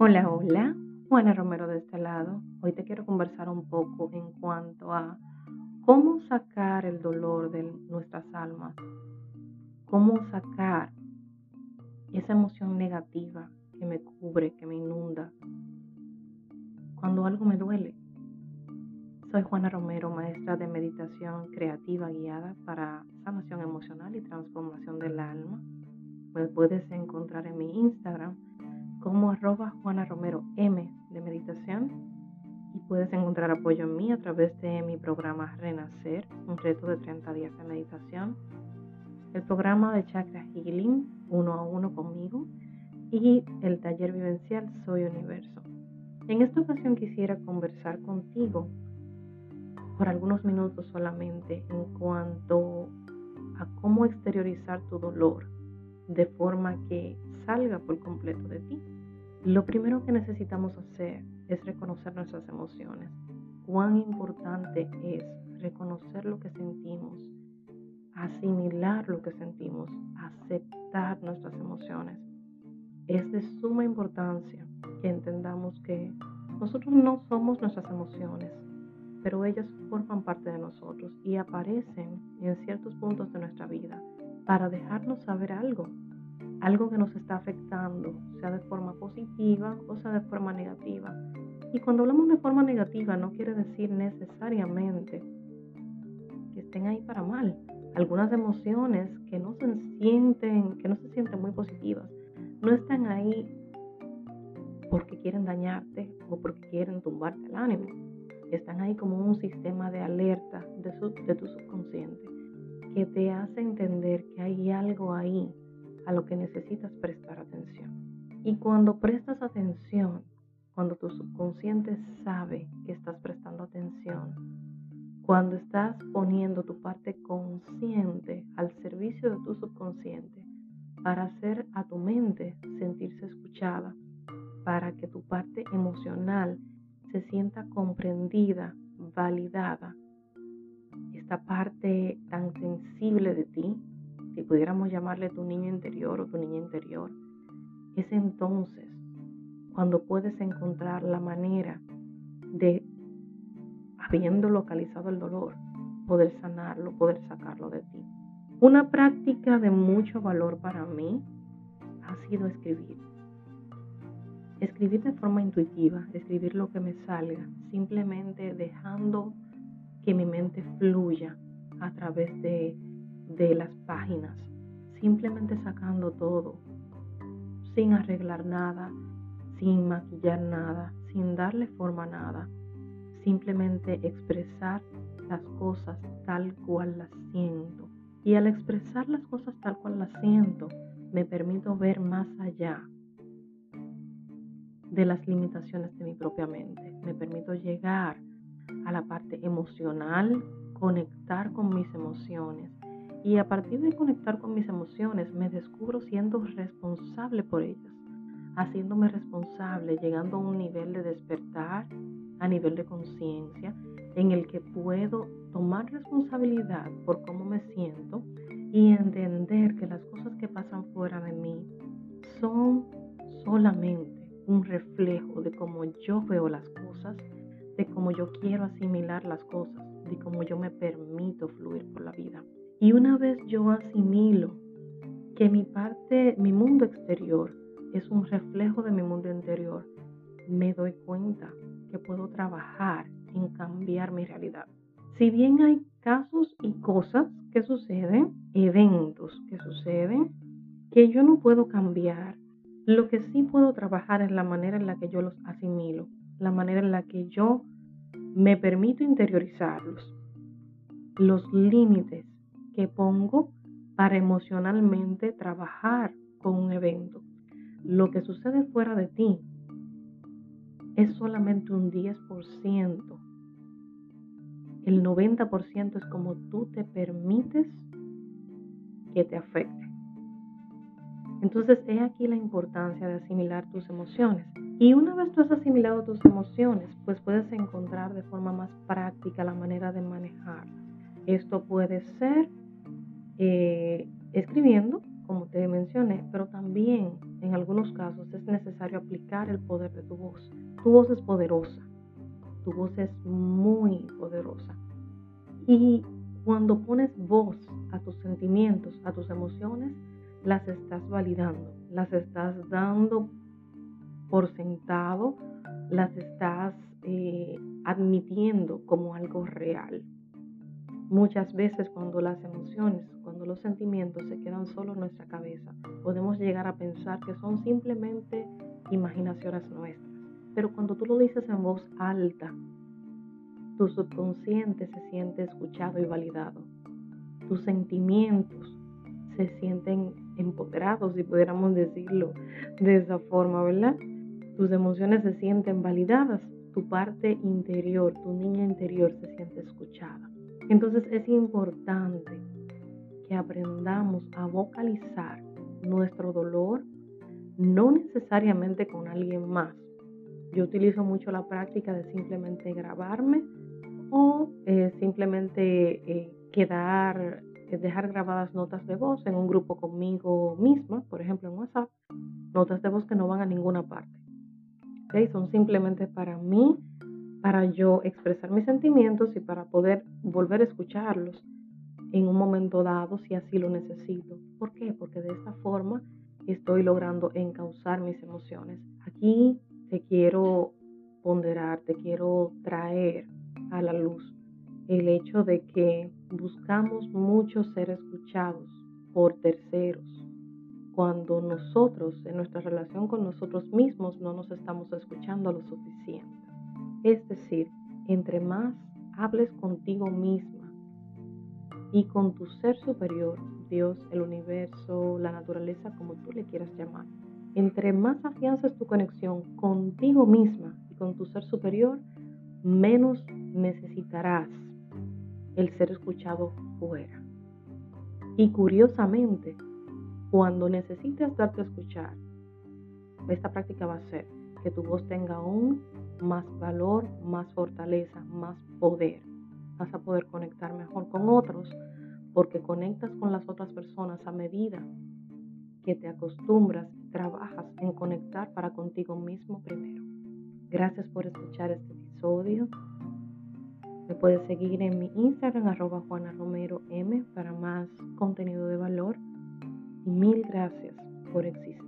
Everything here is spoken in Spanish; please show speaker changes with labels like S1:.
S1: Hola, hola, Juana Romero de este lado. Hoy te quiero conversar un poco en cuanto a cómo sacar el dolor de nuestras almas, cómo sacar esa emoción negativa que me cubre, que me inunda, cuando algo me duele. Soy Juana Romero, maestra de meditación creativa guiada para sanación emocional y transformación del alma. Me puedes encontrar en mi Instagram como arroba Juana Romero M de meditación y puedes encontrar apoyo en mí a través de mi programa Renacer, un reto de 30 días de meditación, el programa de Chakra Healing uno a uno conmigo y el taller vivencial Soy Universo. En esta ocasión quisiera conversar contigo por algunos minutos solamente en cuanto a cómo exteriorizar tu dolor de forma que salga por completo de ti. Lo primero que necesitamos hacer es reconocer nuestras emociones. Cuán importante es reconocer lo que sentimos, asimilar lo que sentimos, aceptar nuestras emociones. Es de suma importancia que entendamos que nosotros no somos nuestras emociones, pero ellas forman parte de nosotros y aparecen en ciertos puntos de nuestra vida para dejarnos saber algo, algo que nos está afectando, sea de forma positiva o sea de forma negativa. Y cuando hablamos de forma negativa no quiere decir necesariamente que estén ahí para mal. Algunas emociones que no se sienten, que no se sienten muy positivas, no están ahí porque quieren dañarte o porque quieren tumbarte el ánimo. Están ahí como un sistema de alerta de, de tu subconsciente que te hace entender que hay algo ahí a lo que necesitas prestar atención. Y cuando prestas atención, cuando tu subconsciente sabe que estás prestando atención, cuando estás poniendo tu parte consciente al servicio de tu subconsciente para hacer a tu mente sentirse escuchada, para que tu parte emocional se sienta comprendida, validada, esta parte tan sensible de ti si pudiéramos llamarle tu niño interior o tu niña interior, es entonces cuando puedes encontrar la manera de, habiendo localizado el dolor, poder sanarlo, poder sacarlo de ti. Una práctica de mucho valor para mí ha sido escribir. Escribir de forma intuitiva, escribir lo que me salga, simplemente dejando que mi mente fluya a través de de las páginas, simplemente sacando todo, sin arreglar nada, sin maquillar nada, sin darle forma a nada, simplemente expresar las cosas tal cual las siento. Y al expresar las cosas tal cual las siento, me permito ver más allá de las limitaciones de mi propia mente. Me permito llegar a la parte emocional, conectar con mis emociones, y a partir de conectar con mis emociones, me descubro siendo responsable por ellas, haciéndome responsable, llegando a un nivel de despertar, a nivel de conciencia, en el que puedo tomar responsabilidad por cómo me siento y entender que las cosas que pasan fuera de mí son solamente un reflejo de cómo yo veo las cosas, de cómo yo quiero asimilar las cosas, de cómo yo me permito fluir por la vida. Y una vez yo asimilo que mi parte, mi mundo exterior es un reflejo de mi mundo interior, me doy cuenta que puedo trabajar en cambiar mi realidad. Si bien hay casos y cosas que suceden, eventos que suceden, que yo no puedo cambiar, lo que sí puedo trabajar es la manera en la que yo los asimilo, la manera en la que yo me permito interiorizarlos, los límites que pongo para emocionalmente trabajar con un evento. Lo que sucede fuera de ti es solamente un 10%. El 90% es como tú te permites que te afecte. Entonces, he aquí la importancia de asimilar tus emociones. Y una vez tú has asimilado tus emociones, pues puedes encontrar de forma más práctica la manera de manejarlas. Esto puede ser eh, escribiendo, como te mencioné, pero también en algunos casos es necesario aplicar el poder de tu voz. Tu voz es poderosa, tu voz es muy poderosa. Y cuando pones voz a tus sentimientos, a tus emociones, las estás validando, las estás dando por sentado, las estás eh, admitiendo como algo real. Muchas veces cuando las emociones, cuando los sentimientos se quedan solo en nuestra cabeza, podemos llegar a pensar que son simplemente imaginaciones nuestras. Pero cuando tú lo dices en voz alta, tu subconsciente se siente escuchado y validado. Tus sentimientos se sienten empoderados, si pudiéramos decirlo de esa forma, ¿verdad? Tus emociones se sienten validadas, tu parte interior, tu niña interior se siente escuchada. Entonces es importante que aprendamos a vocalizar nuestro dolor, no necesariamente con alguien más. Yo utilizo mucho la práctica de simplemente grabarme o eh, simplemente eh, quedar, eh, dejar grabadas notas de voz en un grupo conmigo misma, por ejemplo en WhatsApp, notas de voz que no van a ninguna parte. Son simplemente para mí para yo expresar mis sentimientos y para poder volver a escucharlos en un momento dado si así lo necesito. ¿Por qué? Porque de esta forma estoy logrando encauzar mis emociones. Aquí te quiero ponderar, te quiero traer a la luz el hecho de que buscamos mucho ser escuchados por terceros cuando nosotros en nuestra relación con nosotros mismos no nos estamos escuchando lo suficiente. Es decir, entre más hables contigo misma y con tu ser superior, Dios, el universo, la naturaleza, como tú le quieras llamar, entre más afianzas tu conexión contigo misma y con tu ser superior, menos necesitarás el ser escuchado fuera. Y curiosamente, cuando necesites darte a escuchar, esta práctica va a ser que tu voz tenga aún más valor, más fortaleza, más poder. Vas a poder conectar mejor con otros porque conectas con las otras personas a medida que te acostumbras, trabajas en conectar para contigo mismo primero. Gracias por escuchar este episodio. Me puedes seguir en mi Instagram arroba Juana Romero M para más contenido de valor. Y mil gracias por existir.